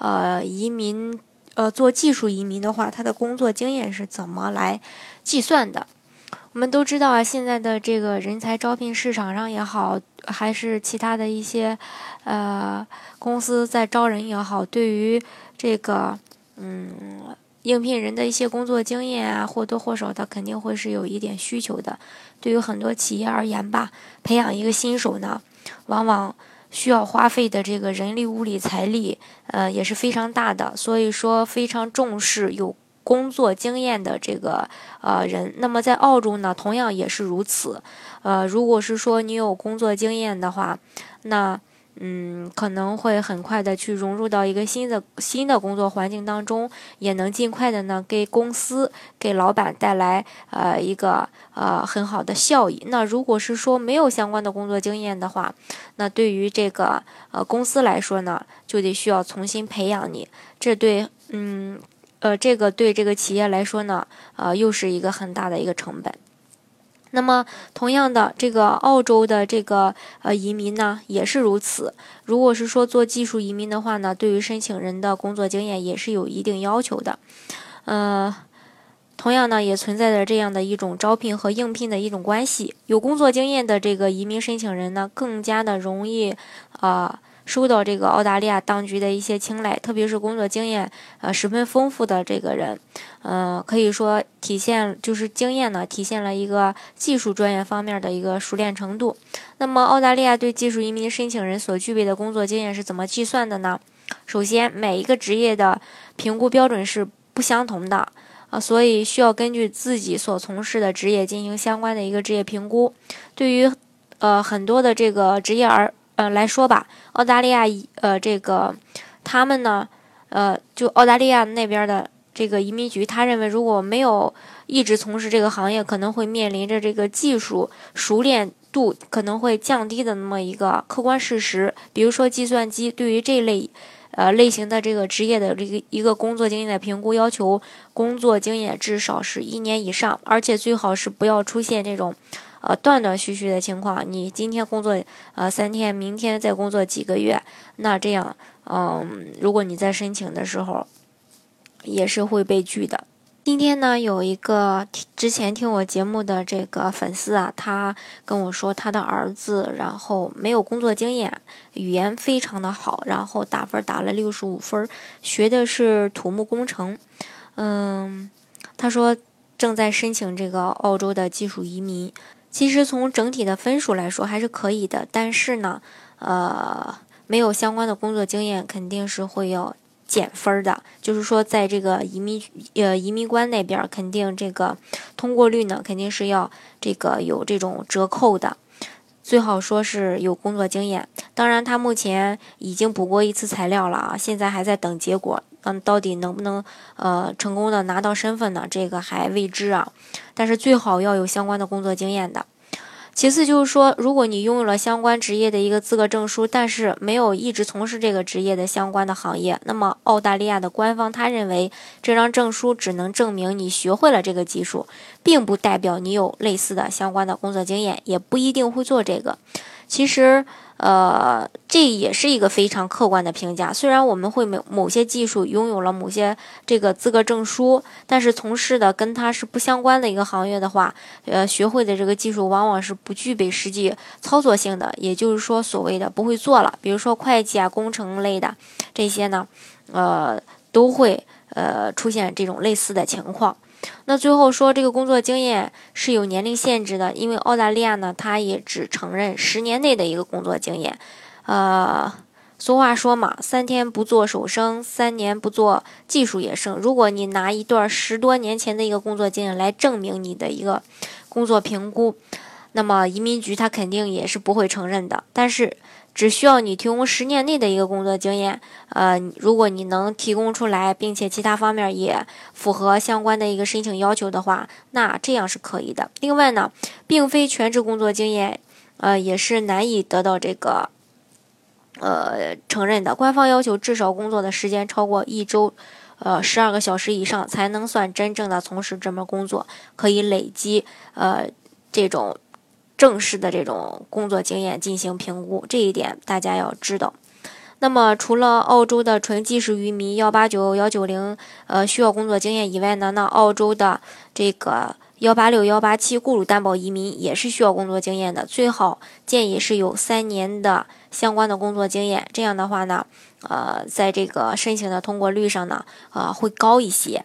呃移民，呃做技术移民的话，他的工作经验是怎么来计算的？我们都知道啊，现在的这个人才招聘市场上也好，还是其他的一些呃公司在招人也好，对于这个嗯应聘人的一些工作经验啊，或多或少他肯定会是有一点需求的。对于很多企业而言吧，培养一个新手呢，往往需要花费的这个人力、物力、财力，呃也是非常大的，所以说非常重视有。工作经验的这个呃人，那么在澳洲呢，同样也是如此。呃，如果是说你有工作经验的话，那嗯可能会很快的去融入到一个新的新的工作环境当中，也能尽快的呢给公司给老板带来呃一个呃很好的效益。那如果是说没有相关的工作经验的话，那对于这个呃公司来说呢，就得需要重新培养你，这对嗯。呃，这个对这个企业来说呢，呃，又是一个很大的一个成本。那么，同样的，这个澳洲的这个呃移民呢，也是如此。如果是说做技术移民的话呢，对于申请人的工作经验也是有一定要求的。呃，同样呢，也存在着这样的一种招聘和应聘的一种关系。有工作经验的这个移民申请人呢，更加的容易啊。受到这个澳大利亚当局的一些青睐，特别是工作经验呃十分丰富的这个人，呃，可以说体现就是经验呢，体现了一个技术专业方面的一个熟练程度。那么，澳大利亚对技术移民申请人所具备的工作经验是怎么计算的呢？首先，每一个职业的评估标准是不相同的啊，所以需要根据自己所从事的职业进行相关的一个职业评估。对于呃很多的这个职业而呃来说吧，澳大利亚呃这个他们呢呃就澳大利亚那边的这个移民局，他认为如果没有一直从事这个行业，可能会面临着这个技术熟练度可能会降低的那么一个客观事实。比如说计算机对于这类呃类型的这个职业的这个一个工作经验的评估，要求工作经验至少是一年以上，而且最好是不要出现这种。呃，断断续续的情况，你今天工作呃三天，明天再工作几个月，那这样，嗯，如果你在申请的时候，也是会被拒的。今天呢，有一个之前听我节目的这个粉丝啊，他跟我说，他的儿子然后没有工作经验，语言非常的好，然后打分打了六十五分，学的是土木工程，嗯，他说正在申请这个澳洲的技术移民。其实从整体的分数来说还是可以的，但是呢，呃，没有相关的工作经验肯定是会要减分的。就是说，在这个移民呃移民官那边，肯定这个通过率呢肯定是要这个有这种折扣的。最好说是有工作经验。当然，他目前已经补过一次材料了啊，现在还在等结果。嗯，到底能不能呃成功的拿到身份呢？这个还未知啊。但是最好要有相关的工作经验的。其次就是说，如果你拥有了相关职业的一个资格证书，但是没有一直从事这个职业的相关的行业，那么澳大利亚的官方他认为这张证书只能证明你学会了这个技术，并不代表你有类似的相关的工作经验，也不一定会做这个。其实。呃，这也是一个非常客观的评价。虽然我们会某某些技术拥有了某些这个资格证书，但是从事的跟它是不相关的一个行业的话，呃，学会的这个技术往往是不具备实际操作性的，也就是说，所谓的不会做了。比如说会计啊、工程类的这些呢，呃，都会呃出现这种类似的情况。那最后说，这个工作经验是有年龄限制的，因为澳大利亚呢，它也只承认十年内的一个工作经验。呃，俗话说嘛，三天不做手生，三年不做技术也生。如果你拿一段十多年前的一个工作经验来证明你的一个工作评估，那么移民局他肯定也是不会承认的。但是，只需要你提供十年内的一个工作经验，呃，如果你能提供出来，并且其他方面也符合相关的一个申请要求的话，那这样是可以的。另外呢，并非全职工作经验，呃，也是难以得到这个，呃，承认的。官方要求至少工作的时间超过一周，呃，十二个小时以上，才能算真正的从事这门工作，可以累积，呃，这种。正式的这种工作经验进行评估，这一点大家要知道。那么，除了澳洲的纯技术移民幺八九幺九零，呃，需要工作经验以外呢，那澳洲的这个幺八六幺八七雇主担保移民也是需要工作经验的，最好建议是有三年的相关的工作经验，这样的话呢，呃，在这个申请的通过率上呢，呃，会高一些。